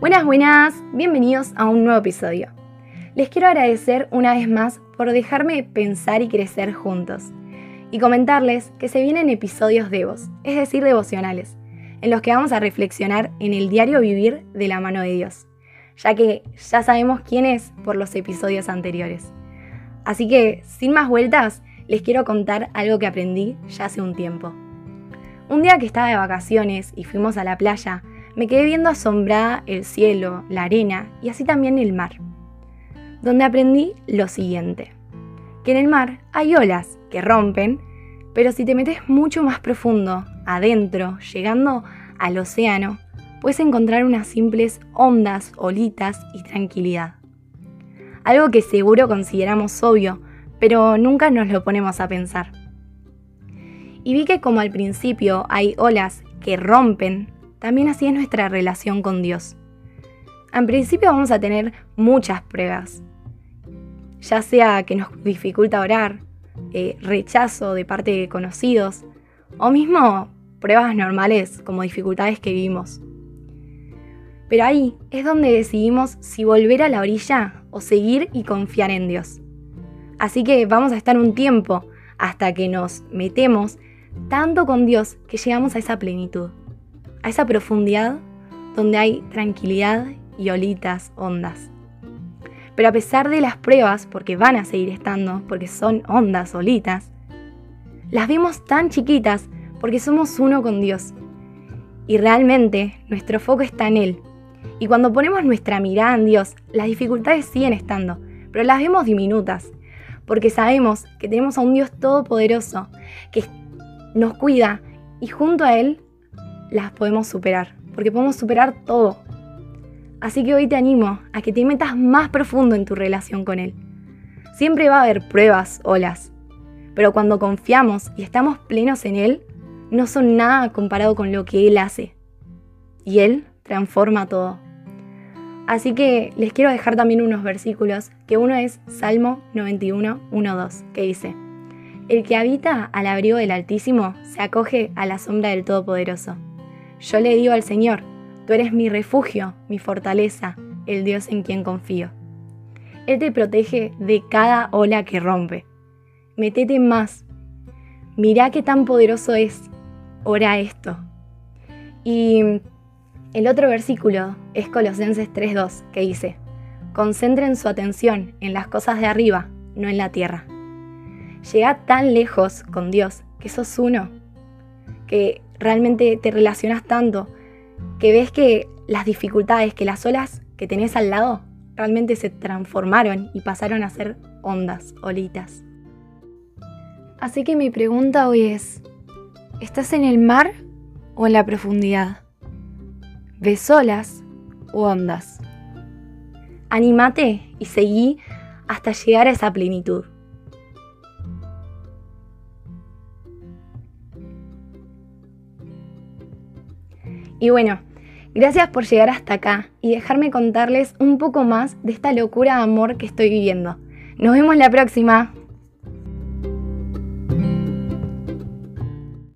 Buenas, buenas, bienvenidos a un nuevo episodio. Les quiero agradecer una vez más por dejarme pensar y crecer juntos. Y comentarles que se vienen episodios devos, es decir, devocionales, en los que vamos a reflexionar en el diario vivir de la mano de Dios, ya que ya sabemos quién es por los episodios anteriores. Así que, sin más vueltas, les quiero contar algo que aprendí ya hace un tiempo. Un día que estaba de vacaciones y fuimos a la playa, me quedé viendo asombrada el cielo, la arena y así también el mar, donde aprendí lo siguiente, que en el mar hay olas que rompen, pero si te metes mucho más profundo, adentro, llegando al océano, puedes encontrar unas simples ondas, olitas y tranquilidad. Algo que seguro consideramos obvio, pero nunca nos lo ponemos a pensar. Y vi que como al principio hay olas que rompen, también así es nuestra relación con Dios. En principio vamos a tener muchas pruebas, ya sea que nos dificulta orar, eh, rechazo de parte de conocidos, o mismo pruebas normales como dificultades que vivimos. Pero ahí es donde decidimos si volver a la orilla o seguir y confiar en Dios. Así que vamos a estar un tiempo hasta que nos metemos tanto con Dios que llegamos a esa plenitud a esa profundidad donde hay tranquilidad y olitas ondas. Pero a pesar de las pruebas, porque van a seguir estando, porque son ondas, olitas, las vemos tan chiquitas porque somos uno con Dios. Y realmente nuestro foco está en Él. Y cuando ponemos nuestra mirada en Dios, las dificultades siguen estando, pero las vemos diminutas, porque sabemos que tenemos a un Dios todopoderoso que nos cuida y junto a Él las podemos superar, porque podemos superar todo. Así que hoy te animo a que te metas más profundo en tu relación con Él. Siempre va a haber pruebas, olas, pero cuando confiamos y estamos plenos en Él, no son nada comparado con lo que Él hace. Y Él transforma todo. Así que les quiero dejar también unos versículos, que uno es Salmo 91, 1, 2, que dice, El que habita al abrigo del Altísimo se acoge a la sombra del Todopoderoso. Yo le digo al Señor, tú eres mi refugio, mi fortaleza, el Dios en quien confío. Él te protege de cada ola que rompe. Metete más. Mirá qué tan poderoso es. Ora esto. Y el otro versículo es Colosenses 3.2, que dice, concentren su atención en las cosas de arriba, no en la tierra. Llega tan lejos con Dios que sos uno, que realmente te relacionas tanto que ves que las dificultades, que las olas que tenés al lado realmente se transformaron y pasaron a ser ondas, olitas. Así que mi pregunta hoy es, ¿estás en el mar o en la profundidad? ¿Ves olas o ondas? Anímate y seguí hasta llegar a esa plenitud. Y bueno, gracias por llegar hasta acá y dejarme contarles un poco más de esta locura de amor que estoy viviendo. Nos vemos la próxima.